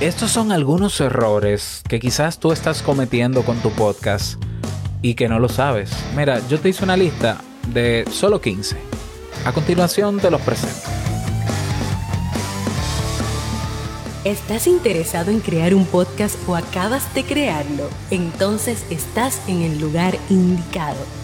Estos son algunos errores que quizás tú estás cometiendo con tu podcast y que no lo sabes. Mira, yo te hice una lista de solo 15. A continuación te los presento. ¿Estás interesado en crear un podcast o acabas de crearlo? Entonces estás en el lugar indicado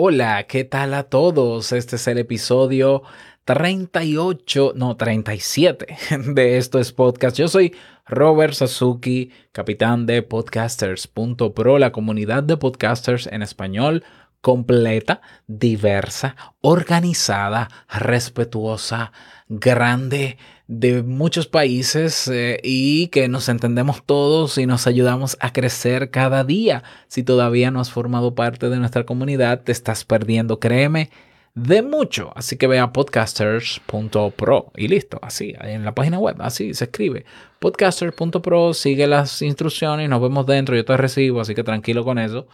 Hola, ¿qué tal a todos? Este es el episodio 38, no, 37 de Esto es Podcast. Yo soy Robert Sasuki, capitán de podcasters.pro, la comunidad de podcasters en español completa, diversa, organizada, respetuosa, grande, de muchos países eh, y que nos entendemos todos y nos ayudamos a crecer cada día. Si todavía no has formado parte de nuestra comunidad, te estás perdiendo, créeme, de mucho. Así que ve a podcasters.pro y listo, así, en la página web, así se escribe. Podcasters.pro, sigue las instrucciones, nos vemos dentro, yo te recibo, así que tranquilo con eso.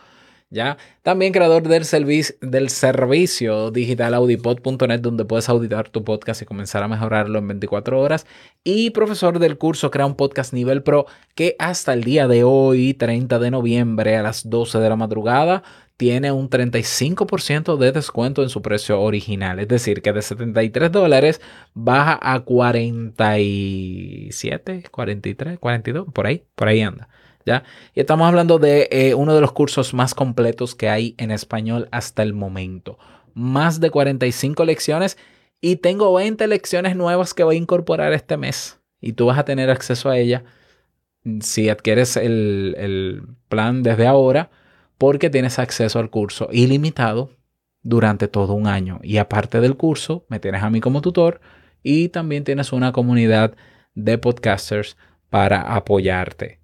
¿Ya? También creador del, servicio del servicio digital audipod.net donde puedes auditar tu podcast y comenzar a mejorarlo en 24 horas. Y profesor del curso Crea un Podcast Nivel Pro que hasta el día de hoy, 30 de noviembre a las 12 de la madrugada, tiene un 35% de descuento en su precio original. Es decir, que de 73 dólares baja a 47, 43, 42, por ahí, por ahí anda. Y estamos hablando de eh, uno de los cursos más completos que hay en español hasta el momento. Más de 45 lecciones y tengo 20 lecciones nuevas que voy a incorporar este mes. Y tú vas a tener acceso a ella si adquieres el, el plan desde ahora, porque tienes acceso al curso ilimitado durante todo un año. Y aparte del curso, me tienes a mí como tutor y también tienes una comunidad de podcasters para apoyarte.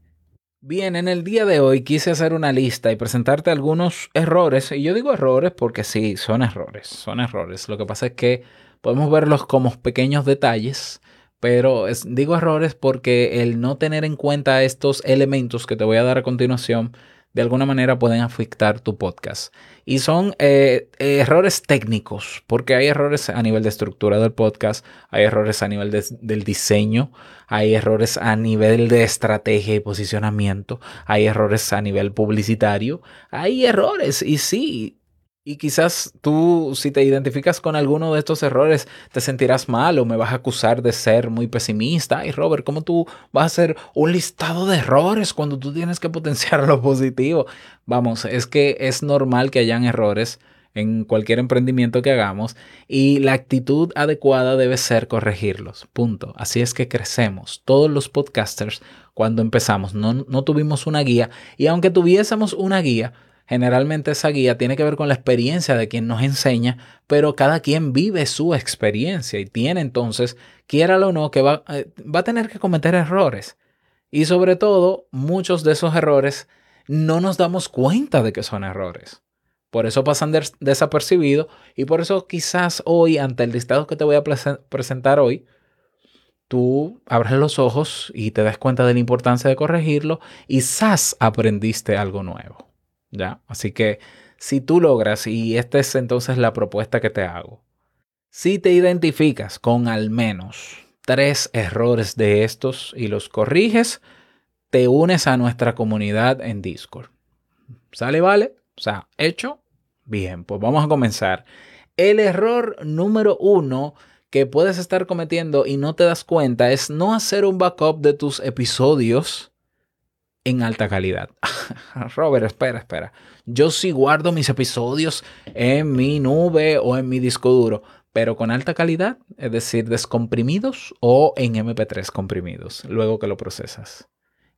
Bien, en el día de hoy quise hacer una lista y presentarte algunos errores. Y yo digo errores porque sí, son errores, son errores. Lo que pasa es que podemos verlos como pequeños detalles, pero digo errores porque el no tener en cuenta estos elementos que te voy a dar a continuación de alguna manera pueden afectar tu podcast. Y son eh, errores técnicos, porque hay errores a nivel de estructura del podcast, hay errores a nivel del diseño, hay errores a nivel de estrategia y posicionamiento, hay errores a nivel publicitario, hay errores y sí, y quizás tú, si te identificas con alguno de estos errores, te sentirás mal o me vas a acusar de ser muy pesimista. Ay, Robert, ¿cómo tú vas a hacer un listado de errores cuando tú tienes que potenciar lo positivo? Vamos, es que es normal que hayan errores en cualquier emprendimiento que hagamos y la actitud adecuada debe ser corregirlos. Punto. Así es que crecemos. Todos los podcasters, cuando empezamos, no, no tuvimos una guía y aunque tuviésemos una guía, Generalmente esa guía tiene que ver con la experiencia de quien nos enseña, pero cada quien vive su experiencia y tiene entonces, quiéralo o no, que va, eh, va a tener que cometer errores. Y sobre todo, muchos de esos errores no nos damos cuenta de que son errores. Por eso pasan desapercibidos y por eso quizás hoy, ante el listado que te voy a presentar hoy, tú abres los ojos y te das cuenta de la importancia de corregirlo y quizás aprendiste algo nuevo. ¿Ya? Así que si tú logras, y esta es entonces la propuesta que te hago, si te identificas con al menos tres errores de estos y los corriges, te unes a nuestra comunidad en Discord. ¿Sale, vale? O sea, hecho. Bien, pues vamos a comenzar. El error número uno que puedes estar cometiendo y no te das cuenta es no hacer un backup de tus episodios en alta calidad. Robert, espera, espera. Yo sí guardo mis episodios en mi nube o en mi disco duro, pero con alta calidad, es decir, descomprimidos o en MP3 comprimidos, luego que lo procesas.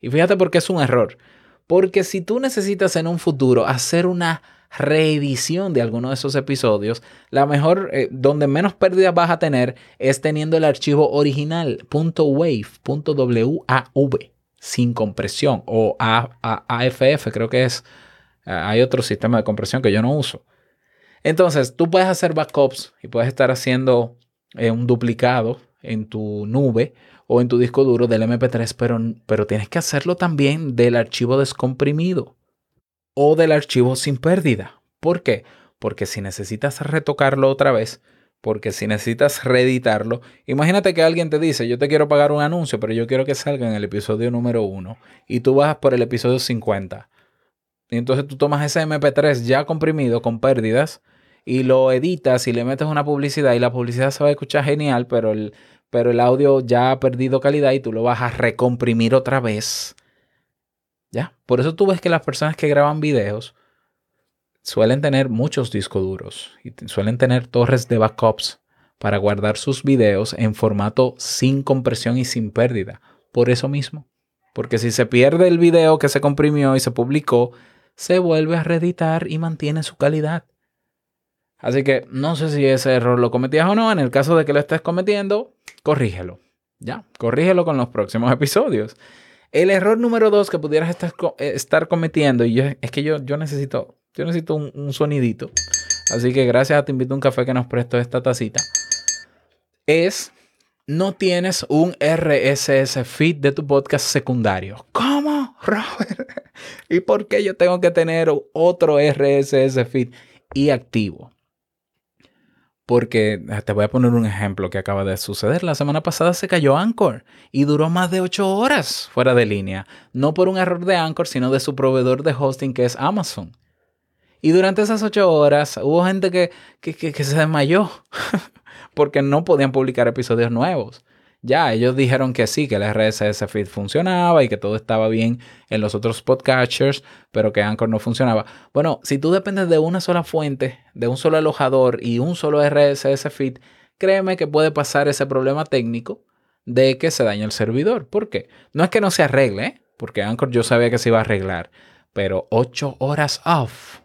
Y fíjate por qué es un error. Porque si tú necesitas en un futuro hacer una reedición de alguno de esos episodios, la mejor, eh, donde menos pérdidas vas a tener es teniendo el archivo original .wave.wav sin compresión o AFF, creo que es. Hay otro sistema de compresión que yo no uso. Entonces, tú puedes hacer backups y puedes estar haciendo eh, un duplicado en tu nube o en tu disco duro del MP3, pero, pero tienes que hacerlo también del archivo descomprimido o del archivo sin pérdida. ¿Por qué? Porque si necesitas retocarlo otra vez, porque si necesitas reeditarlo, imagínate que alguien te dice, yo te quiero pagar un anuncio, pero yo quiero que salga en el episodio número 1 y tú vas por el episodio 50. Y entonces tú tomas ese MP3 ya comprimido con pérdidas y lo editas y le metes una publicidad y la publicidad se va a escuchar genial, pero el, pero el audio ya ha perdido calidad y tú lo vas a recomprimir otra vez. ¿Ya? Por eso tú ves que las personas que graban videos suelen tener muchos discos duros y suelen tener torres de backups para guardar sus videos en formato sin compresión y sin pérdida. Por eso mismo. Porque si se pierde el video que se comprimió y se publicó, se vuelve a reeditar y mantiene su calidad. Así que no sé si ese error lo cometías o no. En el caso de que lo estés cometiendo, corrígelo. Ya, corrígelo con los próximos episodios. El error número dos que pudieras estar, eh, cometiendo, y es que yo, yo necesito, yo necesito un, sonidito. Así que gracias a Te Invito a un Café que nos prestó esta tacita. Es no tienes un RSS feed de tu podcast secundario. ¿Cómo, Robert? ¿Y por qué yo tengo que tener otro RSS feed y activo? Porque ah, te voy a poner un ejemplo que acaba de suceder. La semana pasada se cayó Anchor y duró más de 8 horas fuera de línea. No por un error de Anchor, sino de su proveedor de hosting que es Amazon. Y durante esas 8 horas hubo gente que, que se desmayó porque no podían publicar episodios nuevos. Ya, ellos dijeron que sí, que el RSS feed funcionaba y que todo estaba bien en los otros podcatchers, pero que Anchor no funcionaba. Bueno, si tú dependes de una sola fuente, de un solo alojador y un solo RSS feed, créeme que puede pasar ese problema técnico de que se dañe el servidor. ¿Por qué? No es que no se arregle, ¿eh? porque Anchor yo sabía que se iba a arreglar, pero 8 horas off.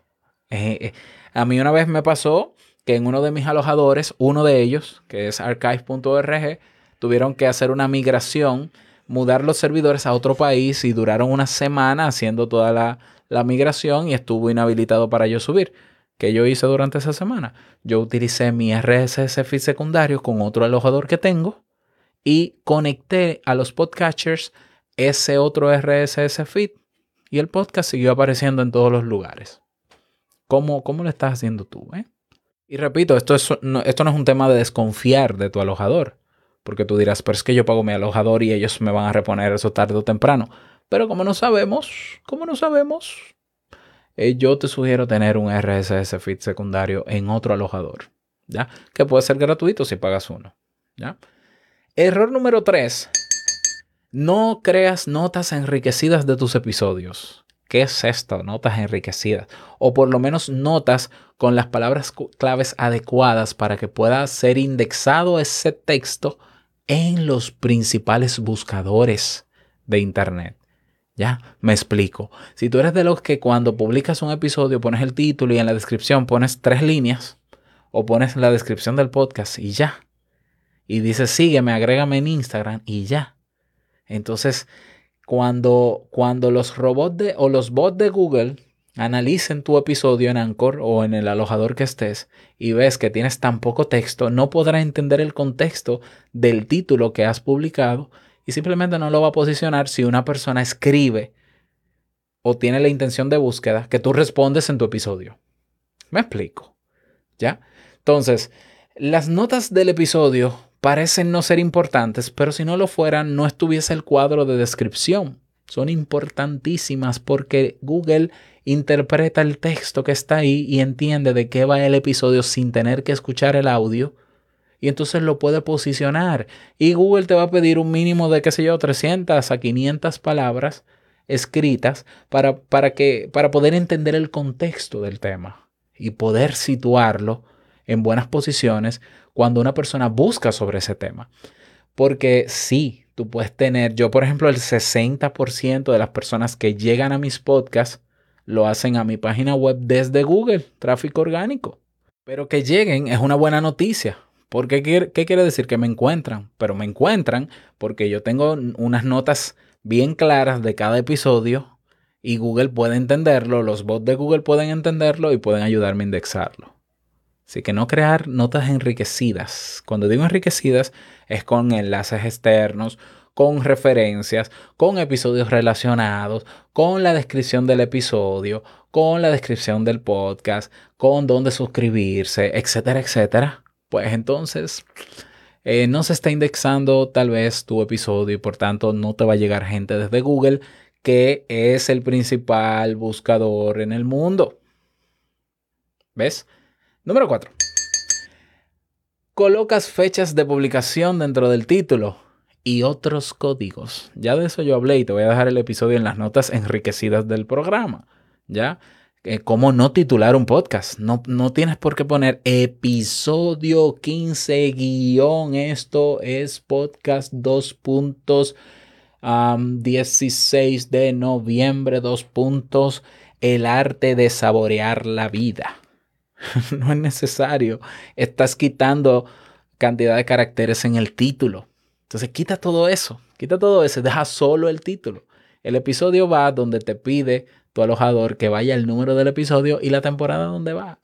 Eh, eh, a mí una vez me pasó que en uno de mis alojadores, uno de ellos, que es archive.org, tuvieron que hacer una migración, mudar los servidores a otro país y duraron una semana haciendo toda la, migración y estuvo inhabilitado para yo subir. ¿Qué yo hice durante esa semana? Yo utilicé mi RSS feed secundario con otro alojador que tengo y conecté a los podcatchers ese otro RSS feed y el podcast siguió apareciendo en todos los lugares. ¿Cómo, cómo lo estás haciendo tú? Eh? Y repito, esto, es, esto no es un tema de desconfiar de tu alojador. Porque tú dirás, pero es que yo pago mi alojador y ellos me van a reponer eso tarde o temprano. Pero como no sabemos, como no sabemos, eh, yo te sugiero tener un RSS feed secundario en otro alojador. ¿Ya? Que puede ser gratuito si pagas uno. ¿Ya? Error número 3. No creas notas enriquecidas de tus episodios. ¿Qué es esto? Notas enriquecidas. O por lo menos notas con las palabras claves adecuadas para que pueda ser indexado ese texto en los principales buscadores de Internet. Ya, me explico. Si tú eres de los que cuando publicas un episodio pones el título y en la descripción pones tres líneas, o pones la descripción del podcast y ya. Y dices, sígueme, agrégame en Instagram y ya. Entonces, cuando, cuando los robots de, o los bots de Google analicen tu episodio en Anchor o en el alojador que estés y ves que tienes tan poco texto, no podrá entender el contexto del título que has publicado y simplemente no lo va a posicionar si una persona escribe o tiene la intención de búsqueda que tú respondes en tu episodio. Me explico. ¿Ya? Entonces, las notas del episodio parecen no ser importantes, pero si no lo fueran, no estuviese el cuadro de descripción. Son importantísimas porque Google interpreta el texto que está ahí y entiende de qué va el episodio sin tener que escuchar el audio. Y entonces lo puede posicionar. Y Google te va a pedir un mínimo de, qué sé yo, 300 a 500 palabras escritas para, para, que, para poder entender el contexto del tema y poder situarlo en buenas posiciones cuando una persona busca sobre ese tema. Porque sí, tú puedes tener, yo por ejemplo, el 60% de las personas que llegan a mis podcasts lo hacen a mi página web desde Google, tráfico orgánico. Pero que lleguen es una buena noticia. Porque ¿qué, quiere decir? Que me encuentran. Pero me encuentran porque yo tengo unas notas bien claras de cada episodio y Google puede entenderlo, los bots de Google pueden entenderlo y pueden ayudarme a indexarlo. Así que no crear notas enriquecidas. Cuando digo enriquecidas es con enlaces externos, con referencias, con episodios relacionados, con la descripción del episodio, con la descripción del podcast, con dónde suscribirse, etcétera, etcétera. Pues entonces eh, no se está indexando tal vez tu episodio y por tanto no te va a llegar gente desde Google, que es el principal buscador en el mundo. ¿Ves? Número 4. Colocas fechas de publicación dentro del título y otros códigos. Ya de eso yo hablé y te voy a dejar el episodio en las notas enriquecidas del programa. ¿Ya? Eh, ¿Cómo no titular un podcast? No, no tienes por qué poner episodio 15 guion. Esto es podcast 2 puntos. 16 de noviembre, dos puntos. El arte de saborear la vida. no es necesario. Estás quitando cantidad de caracteres en el título. Entonces quita todo eso, quita todo eso, deja solo el título. El episodio va donde te pide tu alojador que vaya el número del episodio y la temporada donde va.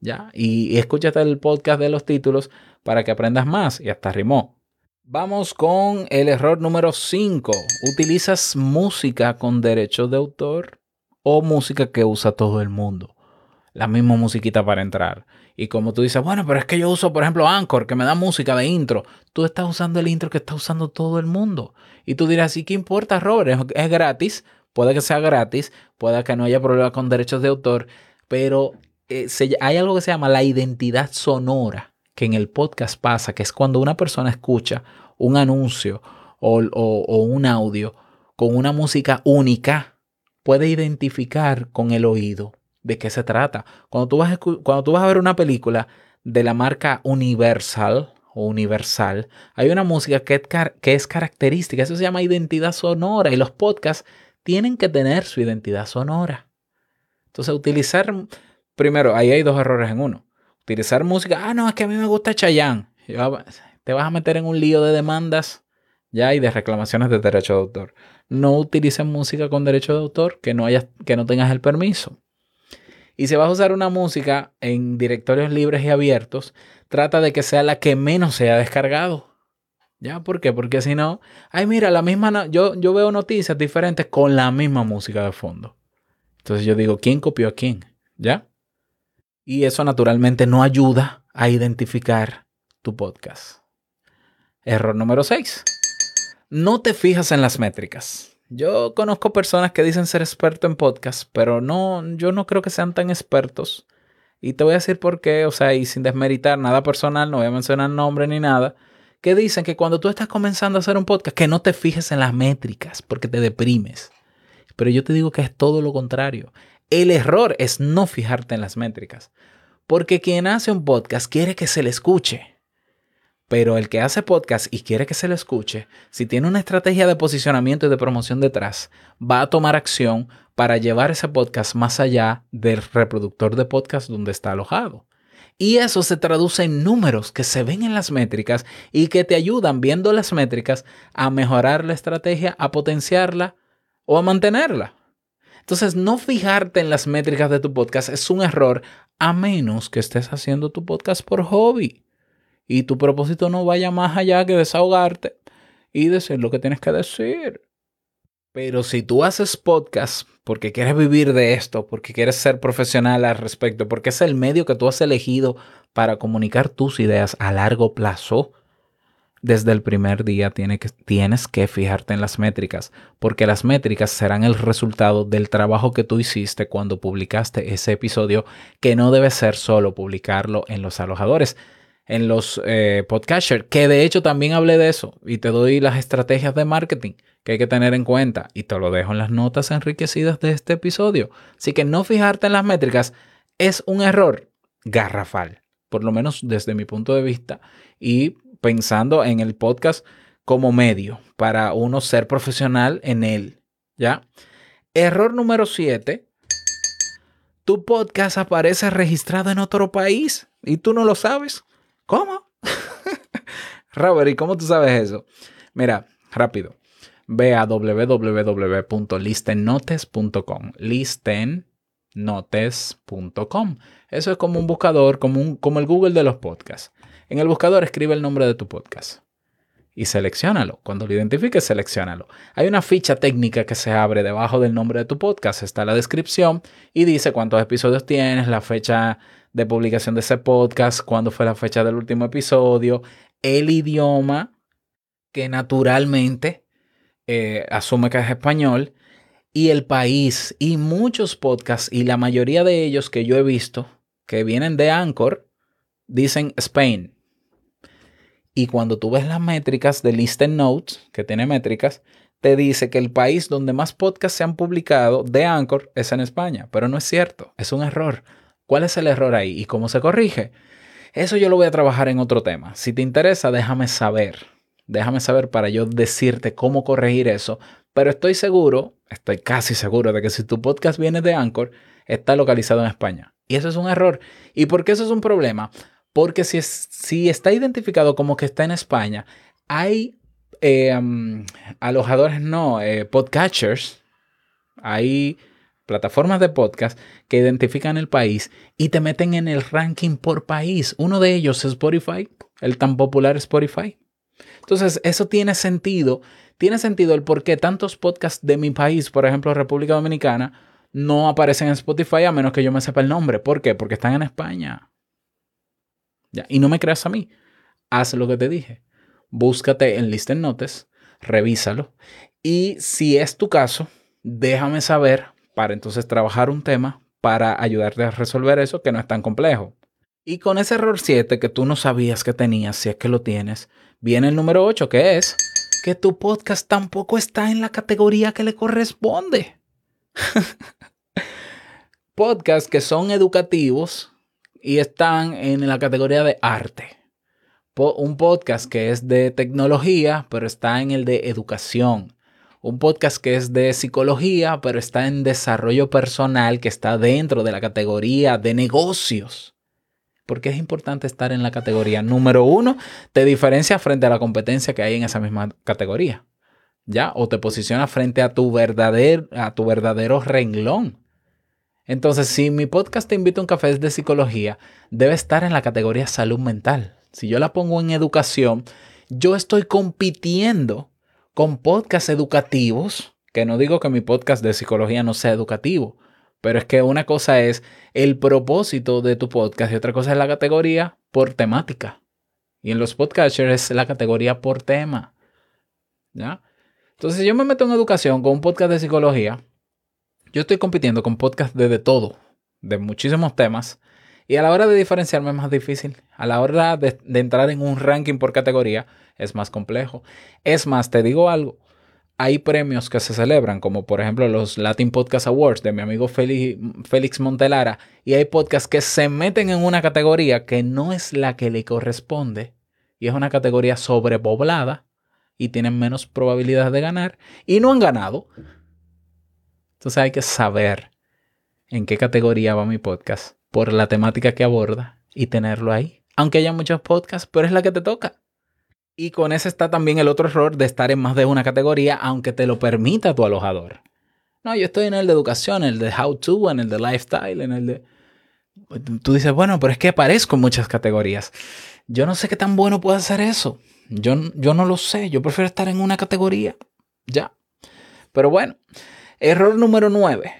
¿Ya? Y, y escúchate el podcast de los títulos para que aprendas más y hasta rimó. Vamos con el error número 5. ¿Utilizas música con derechos de autor o música que usa todo el mundo? La misma musiquita para entrar. Y como tú dices, bueno, pero es que yo uso, por ejemplo, Anchor, que me da música de intro. Tú estás usando el intro que está usando todo el mundo. Y tú dirás, ¿y qué importa, Robert? Es, gratis. Puede que sea gratis, puede que no haya problema con derechos de autor, pero eh, hay algo que se llama la identidad sonora, que en el podcast pasa, que es cuando una persona escucha un anuncio o, o un audio con una música única, puede identificar con el oído de qué se trata. Cuando tú vas a, cuando tú vas a ver una película de la marca Universal o Universal, hay una música que es, característica, eso se llama identidad sonora y los podcasts tienen que tener su identidad sonora. Entonces, utilizar, primero, ahí hay dos errores en uno. Utilizar música, ah, no, es que a mí me gusta Chayanne. Te vas a meter en un lío de demandas ya y de reclamaciones de derecho de autor. No utilices música con derecho de autor que no, hayas, que no tengas el permiso. Y si vas a usar una música en directorios libres y abiertos, trata de que sea la que menos se haya descargado. ¿Ya? ¿Por qué? Porque si no, ay, mira, la misma, yo, yo veo noticias diferentes con la misma música de fondo. Entonces yo digo, ¿quién copió a quién? ¿Ya? Y eso naturalmente no ayuda a identificar tu podcast. Error número 6. No te fijas en las métricas. Yo conozco personas que dicen ser expertos en podcast, pero no, yo no creo que sean tan expertos. Y te voy a decir por qué, o sea, y sin desmeritar nada personal, no voy a mencionar nombre ni nada, que dicen que cuando tú estás comenzando a hacer un podcast, que no te fijes en las métricas, porque te deprimes. Pero yo te digo que es todo lo contrario. El error es no fijarte en las métricas, porque quien hace un podcast quiere que se le escuche. Pero el que hace podcast y quiere que se le escuche, si tiene una estrategia de posicionamiento y de promoción detrás, va a tomar acción para llevar ese podcast más allá del reproductor de podcast donde está alojado. Y eso se traduce en números que se ven en las métricas y que te ayudan viendo las métricas a mejorar la estrategia, a potenciarla o a mantenerla. Entonces, no fijarte en las métricas de tu podcast es un error a menos que estés haciendo tu podcast por hobby y tu propósito no vaya más allá que desahogarte y decir lo que tienes que decir. Pero si tú haces podcast porque quieres vivir de esto, porque quieres ser profesional al respecto, porque es el medio que tú has elegido para comunicar tus ideas a largo plazo, desde el primer día tienes que fijarte en las métricas, porque las métricas serán el resultado del trabajo que tú hiciste cuando publicaste ese episodio, que no debe ser solo publicarlo en los alojadores, en los eh, podcasters, que de hecho también hablé de eso y te doy las estrategias de marketing que hay que tener en cuenta y te lo dejo en las notas enriquecidas de este episodio. Así que no fijarte en las métricas es un error garrafal, por lo menos desde mi punto de vista y pensando en el podcast como medio para uno ser profesional en él, ¿ya? Error número 7 tu podcast aparece registrado en otro país y tú no lo sabes. ¿Cómo? Robert, ¿y cómo tú sabes eso? Mira, rápido. Ve a www.listennotes.com. Listennotes.com. Eso es como un buscador, como, como el Google de los podcasts. En el buscador escribe el nombre de tu podcast y seleccionalo. Cuando lo identifiques, seleccionalo. Hay una ficha técnica que se abre debajo del nombre de tu podcast. Está la descripción y dice cuántos episodios tienes, la fecha de publicación de ese podcast, cuándo fue la fecha del último episodio, el idioma que naturalmente eh, asume que es español y el país y muchos podcasts y la mayoría de ellos que yo he visto que vienen de Anchor dicen Spain y cuando tú ves las métricas de Listen Notes, que tiene métricas, te dice que el país donde más podcasts se han publicado de Anchor es en España. Pero no es cierto, es un error. ¿Cuál es el error ahí y cómo se corrige? Eso yo lo voy a trabajar en otro tema. Si te interesa, déjame saber. Déjame saber para yo decirte cómo corregir eso. Pero estoy seguro, estoy casi seguro de que si tu podcast viene de Anchor, está localizado en España. Y eso es un error. ¿Y por qué eso es un problema? Porque si, si está identificado como que está en España, hay eh, alojadores, no, eh, podcatchers, hay plataformas de podcast que identifican el país y te meten en el ranking por país. Uno de ellos es Spotify, el tan popular Spotify. Entonces, eso tiene sentido. Tiene sentido el por qué tantos podcasts de mi país, por ejemplo, República Dominicana, no aparecen en Spotify a menos que yo me sepa el nombre. ¿Por qué? Porque están en España. Y no me creas a mí. Haz lo que te dije. Búscate en Listen Notes, revísalo. Y si es tu caso, déjame saber para entonces trabajar un tema para ayudarte a resolver eso que no es tan complejo. Y con ese error 7 que tú no sabías que tenías, si es que lo tienes, viene el número 8 que es que tu podcast tampoco está en la categoría que le corresponde. Podcasts que son educativos y están en la categoría de arte. Un podcast que es de tecnología, pero está en el de educación. Un podcast que es de psicología, pero está en desarrollo personal, que está dentro de la categoría de negocios. Porque es importante estar en la categoría número uno, te diferencia frente a la competencia que hay en esa misma categoría. ¿Ya? O te posiciona frente a tu verdadero, a tu verdadero renglón. Entonces, si mi podcast te invito a un café de psicología, debe estar en la categoría salud mental. Si yo la pongo en educación, yo estoy compitiendo con podcasts educativos, que no digo que mi podcast de psicología no sea educativo, pero es que una cosa es el propósito de tu podcast y otra cosa es la categoría por temática. Y en los podcasters es la categoría por tema. ¿Ya? Entonces, si yo me meto en educación con un podcast de psicología, yo estoy compitiendo con podcasts de, de todo, de muchísimos temas, y a la hora de diferenciarme es más difícil. A la hora de, entrar en un ranking por categoría es más complejo. Es más, te digo algo. Hay premios que se celebran, como por ejemplo los Latin Podcast Awards de mi amigo Félix, Montelara, y hay podcasts que se meten en una categoría que no es la que le corresponde, y es una categoría sobrepoblada, y tienen menos probabilidades de ganar, y no han ganado, entonces hay que saber en qué categoría va mi podcast por la temática que aborda y tenerlo ahí. Aunque haya muchos podcasts, pero es la que te toca. Y con ese está también el otro error de estar en más de una categoría, aunque te lo permita tu alojador. No, yo estoy en el de educación, en el de how to, en el de lifestyle, en el de... Tú dices, bueno, pero es que aparezco en muchas categorías. Yo no sé qué tan bueno puede ser eso. Yo, yo no lo sé. Yo prefiero estar en una categoría. Ya. Pero bueno, Error número 9.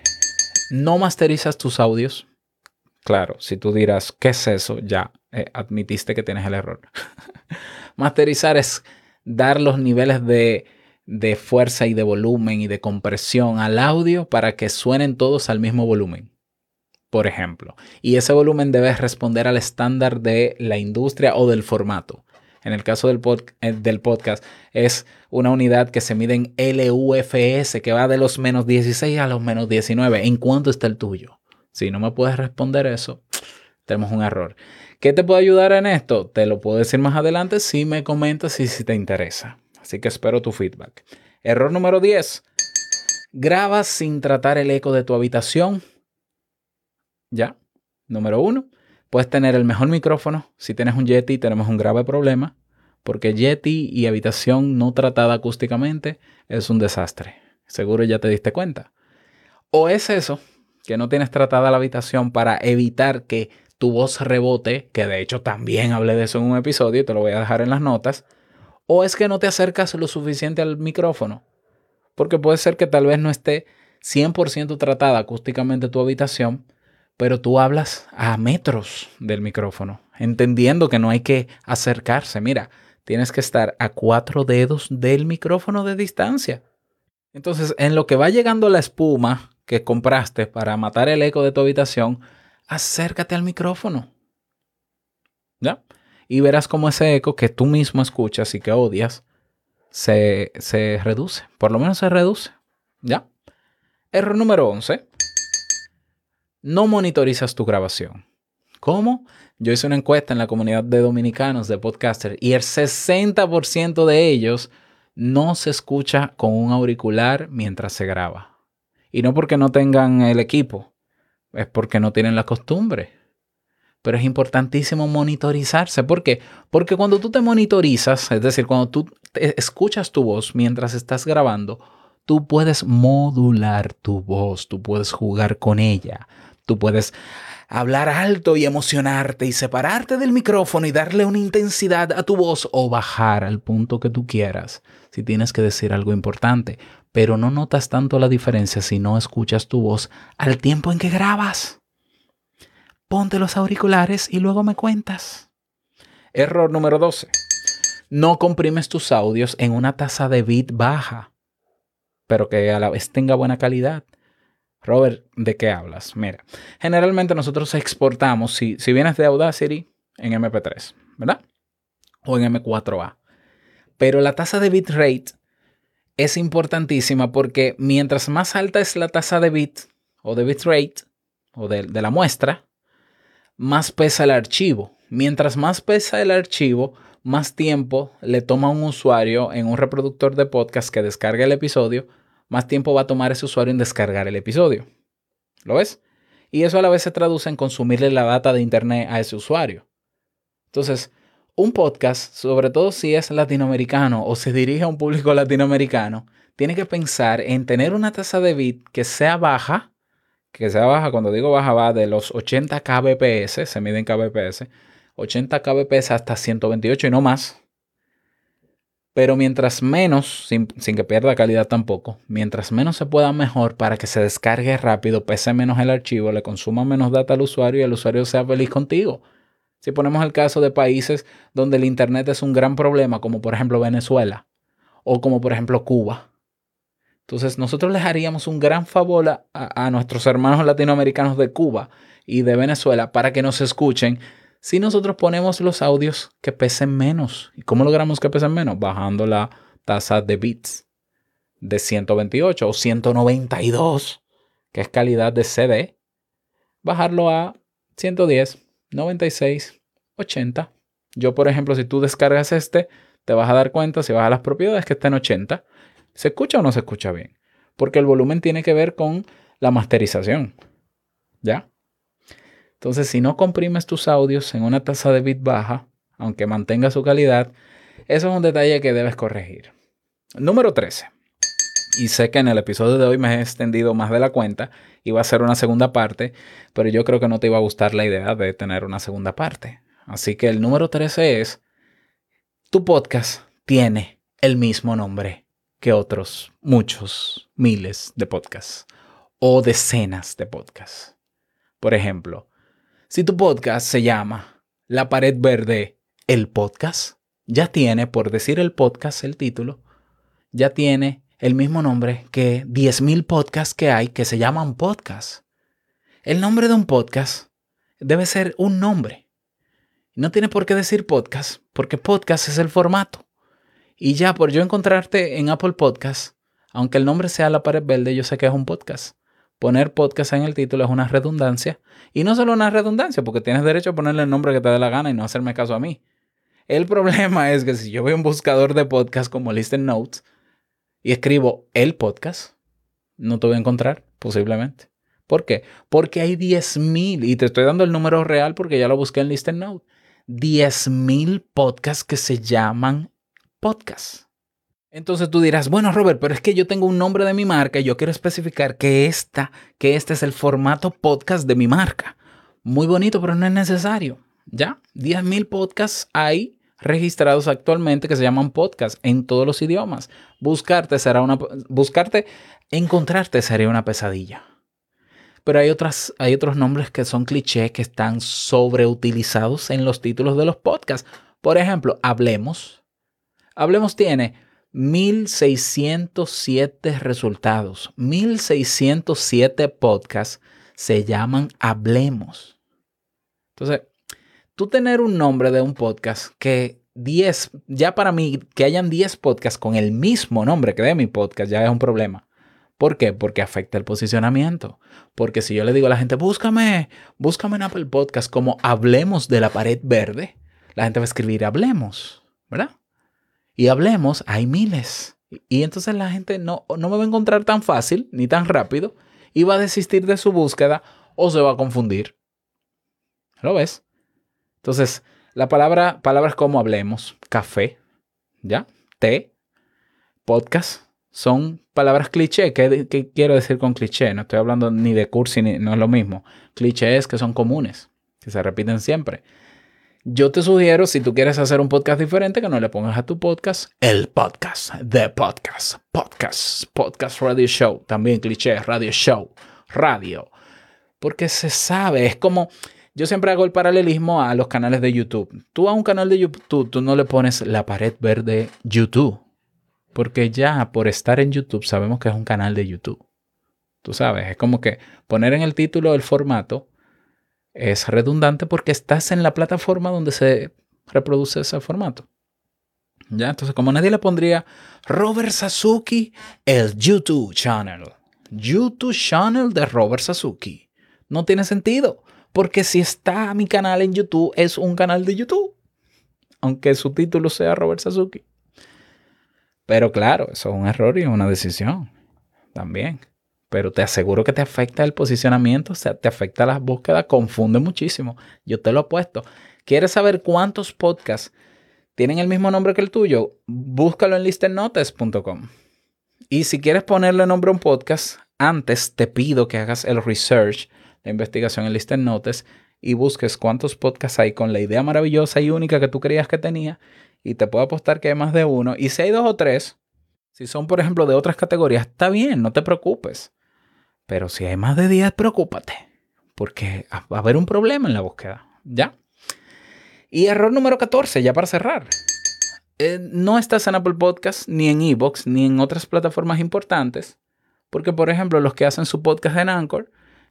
No masterizas tus audios. Claro, si tú dirás, ¿qué es eso? Ya eh, admitiste que tienes el error. Masterizar es dar los niveles de, de fuerza y de volumen y de compresión al audio para que suenen todos al mismo volumen por ejemplo. Y ese volumen debe responder al estándar de la industria o del formato. En el caso del, eh, del, podcast, es una unidad que se mide en LUFS, que va de los menos 16 a los menos 19. ¿En cuánto está el tuyo? Si no me puedes responder eso, tenemos un error. ¿Qué te puede ayudar en esto? Te lo puedo decir más adelante si me comentas y si te interesa. Así que espero tu feedback. Error número 10. Grabas sin tratar el eco de tu habitación ¿Ya? Número uno, puedes tener el mejor micrófono. Si tienes un Yeti, tenemos un grave problema, porque Yeti y habitación no tratada acústicamente es un desastre. Seguro ya te diste cuenta. O es eso, que no tienes tratada la habitación para evitar que tu voz rebote, que de hecho también hablé de eso en un episodio, te lo voy a dejar en las notas, o es que no te acercas lo suficiente al micrófono, porque puede ser que tal vez no esté 100% tratada acústicamente tu habitación, pero tú hablas a metros del micrófono, entendiendo que no hay que acercarse. Mira, tienes que estar a cuatro dedos del micrófono de distancia. Entonces, en lo que va llegando la espuma que compraste para matar el eco de tu habitación, acércate al micrófono. ¿Ya? Y verás cómo ese eco que tú mismo escuchas y que odias se, se reduce. Por lo menos se reduce. ¿Ya? Error número 11 no monitorizas tu grabación. ¿Cómo? Yo hice una encuesta en la comunidad de dominicanos de podcaster y el 60% de ellos no se escucha con un auricular mientras se graba. Y no porque no tengan el equipo, es porque no tienen la costumbre. Pero es importantísimo monitorizarse. ¿Por qué? Porque cuando tú te monitorizas, es decir, cuando tú escuchas tu voz mientras estás grabando, tú puedes modular tu voz, tú puedes jugar con ella, Tú puedes hablar alto y emocionarte y separarte del micrófono y darle una intensidad a tu voz o bajar al punto que tú quieras si tienes que decir algo importante, pero no notas tanto la diferencia si no escuchas tu voz al tiempo en que grabas. Ponte los auriculares y luego me cuentas. Error número 12. No comprimes tus audios en una tasa de bit baja, pero que a la vez tenga buena calidad. Robert, ¿de qué hablas? Mira, generalmente nosotros exportamos, si, si vienes de Audacity, en MP3, ¿verdad? O en M4A. Pero la tasa de bitrate es importantísima porque mientras más alta es la tasa de bit o de bitrate o de, de la muestra, más pesa el archivo. Mientras más pesa el archivo, más tiempo le toma un usuario en un reproductor de podcast que descargue el episodio más tiempo va a tomar ese usuario en descargar el episodio. ¿Lo ves? Y eso a la vez se traduce en consumirle la data de Internet a ese usuario. Entonces, un podcast, sobre todo si es latinoamericano o se dirige a un público latinoamericano, tiene que pensar en tener una tasa de bit que sea baja, que sea baja, cuando digo baja va de los 80 kbps, se mide en kbps, 80 kbps hasta 128 y no más, pero mientras menos, sin, que pierda calidad tampoco, mientras menos se pueda mejor para que se descargue rápido, pese menos el archivo, le consuma menos data al usuario y el usuario sea feliz contigo. Si ponemos el caso de países donde el Internet es un gran problema, como por ejemplo Venezuela o como por ejemplo Cuba. Entonces nosotros les haríamos un gran favor a, nuestros hermanos latinoamericanos de Cuba y de Venezuela para que nos escuchen si nosotros ponemos los audios que pesen menos. ¿Y cómo logramos que pesen menos? Bajando la tasa de bits de 128 o 192, que es calidad de CD, bajarlo a 110, 96, 80. Yo, por ejemplo, si tú descargas este, te vas a dar cuenta si vas a las propiedades que está en 80, ¿se escucha o no se escucha bien? Porque el volumen tiene que ver con la masterización. ¿Ya? Entonces, si no comprimes tus audios en una tasa de bit baja, aunque mantenga su calidad, eso es un detalle que debes corregir. Número 13. Y sé que en el episodio de hoy me he extendido más de la cuenta va a ser una segunda parte, pero yo creo que no te iba a gustar la idea de tener una segunda parte. Así que el número 13 es, tu podcast tiene el mismo nombre que otros muchos miles de podcasts o decenas de podcasts. Por ejemplo, si tu podcast se llama La pared verde, el podcast, ya tiene, por decir el podcast, el título, ya tiene el mismo nombre que 10.000 podcasts que hay que se llaman podcast. El nombre de un podcast debe ser un nombre. No tiene por qué decir podcast, porque podcast es el formato. Y ya por yo encontrarte en Apple Podcast, aunque el nombre sea La pared verde, yo sé que es un podcast poner podcast en el título es una redundancia. Y no solo una redundancia, porque tienes derecho a ponerle el nombre que te dé la gana y no hacerme caso a mí. El problema es que si yo veo un buscador de podcast como Listen Notes y escribo el podcast, no te voy a encontrar, posiblemente. ¿Por qué? Porque hay 10.000, y te estoy dando el número real porque ya lo busqué en Listen Note, 10.000 podcasts que se llaman podcasts. Entonces tú dirás, bueno Robert, pero es que yo tengo un nombre de mi marca y yo quiero especificar que, esta, que este es el formato podcast de mi marca. Muy bonito, pero no es necesario. ¿Ya? 10.000 podcasts hay registrados actualmente que se llaman podcasts en todos los idiomas. Buscarte será una... Buscarte, encontrarte sería una pesadilla. Pero hay, otras, hay otros nombres que son clichés que están sobreutilizados en los títulos de los podcasts. Por ejemplo, Hablemos. Hablemos tiene 1607 resultados. 1607 podcasts se llaman Hablemos. Entonces, tú tener un nombre de un podcast que 10, ya para mí, que hayan 10 podcasts con el mismo nombre que de mi podcast ya es un problema. ¿Por qué? Porque afecta el posicionamiento. Porque si yo le digo a la gente, búscame, búscame en Apple Podcast como hablemos de la pared verde, la gente va a escribir hablemos, ¿verdad? Y hablemos, hay miles. Y entonces la gente no, no me va a encontrar tan fácil ni tan rápido y va a desistir de su búsqueda o se va a confundir. ¿Lo ves? Entonces, la palabra, palabras como hablemos, café, ¿ya? Té, podcast, son palabras cliché. ¿Qué, quiero decir con cliché? No estoy hablando ni de cursi, ni, no es lo mismo. Clichés que son comunes, que se repiten siempre. Yo te sugiero, si tú quieres hacer un podcast diferente, que no le pongas a tu podcast el podcast, the podcast, podcast, podcast radio show, también cliché, radio show, radio. Porque se sabe, es como, yo siempre hago el paralelismo a los canales de YouTube. Tú a un canal de YouTube, tú no le pones la pared verde YouTube porque ya por estar en YouTube sabemos que es un canal de YouTube. Tú sabes, es como que poner en el título el formato es redundante porque estás en la plataforma donde se reproduce ese formato. Ya, entonces como nadie le pondría Robert Sasuki, el YouTube channel. YouTube channel de Robert Sasuki. No tiene sentido, porque si está mi canal en YouTube es un canal de YouTube, aunque su título sea Robert Sasuki. Pero claro, eso es un error y una decisión también. Pero te aseguro que te afecta el posicionamiento, o sea, te afecta las búsquedas, confunde muchísimo. Yo te lo he puesto. ¿Quieres saber cuántos podcasts tienen el mismo nombre que el tuyo? Búscalo en listennotes.com. Y si quieres ponerle nombre a un podcast, antes te pido que hagas el research, investigación en Listen Notes y busques cuántos podcasts hay con la idea maravillosa y única que tú creías que tenía y te puedo apostar que hay más de uno. Y si hay dos o tres, si son por ejemplo de otras categorías, está bien, no te preocupes. Pero si hay más de 10, preocúpate, porque va a haber un problema en la búsqueda, ¿ya? Y error número 14, ya para cerrar. Eh, no estás en Apple Podcasts, ni en Evox, ni en otras plataformas importantes, porque por ejemplo los que hacen su podcast en Anchor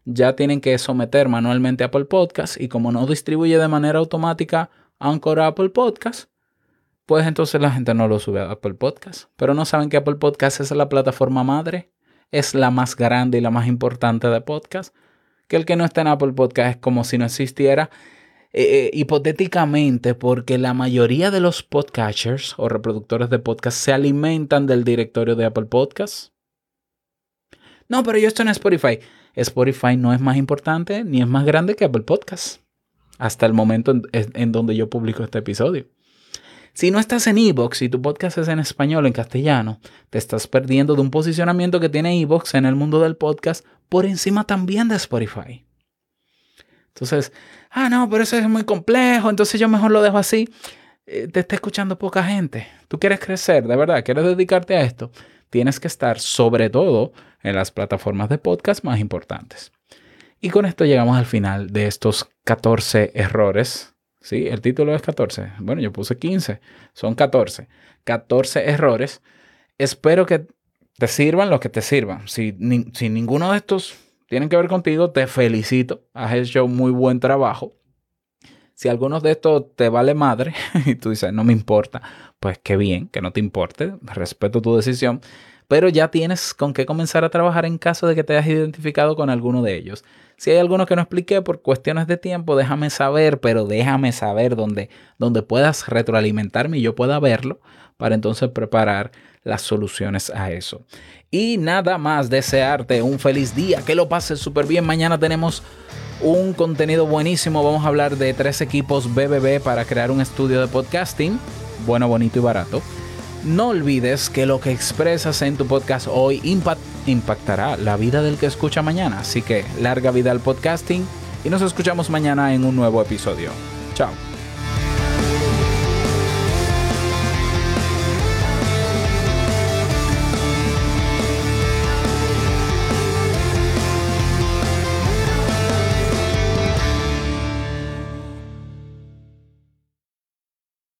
ya tienen que someter manualmente Apple Podcasts y como no distribuye de manera automática Anchor a Apple Podcasts, pues entonces la gente no lo sube a Apple Podcast. Pero no saben que Apple Podcast es la plataforma madre, es la más grande y la más importante de podcast. Que el que no está en Apple Podcast es como si no existiera. Eh, eh, hipotéticamente, porque la mayoría de los podcatchers o reproductores de podcast se alimentan del directorio de Apple Podcasts. No, pero yo estoy en Spotify. Spotify no es más importante ni es más grande que Apple Podcasts. Hasta el momento en donde yo publico este episodio. Si no estás en Evox y tu podcast es en español o en castellano, te estás perdiendo de un posicionamiento que tiene Evox en el mundo del podcast por encima también de Spotify. Entonces, ah, no, pero eso es muy complejo, entonces yo mejor lo dejo así. Eh, te está escuchando poca gente. Tú quieres crecer, de verdad, quieres dedicarte a esto. Tienes que estar sobre todo en las plataformas de podcast más importantes. Y con esto llegamos al final de estos 14 errores Sí, el título es 14. Bueno, yo puse 15. Son 14. 14 errores. Espero que te sirvan los que te sirvan. Si, si ninguno de estos tienen que ver contigo, te felicito. Has hecho muy buen trabajo. Si algunos de estos te vale madre y tú dices, no me importa, pues qué bien, que no te importe, respeto tu decisión, pero ya tienes con qué comenzar a trabajar en caso de que te hayas identificado con alguno de ellos. Si hay alguno que no expliqué por cuestiones de tiempo, déjame saber, pero déjame saber donde, donde puedas retroalimentarme y yo pueda verlo para entonces preparar las soluciones a eso. Y nada más, desearte un feliz día, que lo pases súper bien. Mañana tenemos un contenido buenísimo. Vamos a hablar de tres equipos BBB para crear un estudio de podcasting. Bueno, bonito y barato. No olvides que lo que expresas en tu podcast hoy impactará la vida del que escucha mañana. Así que larga vida al podcasting y nos escuchamos mañana en un nuevo episodio. Chao.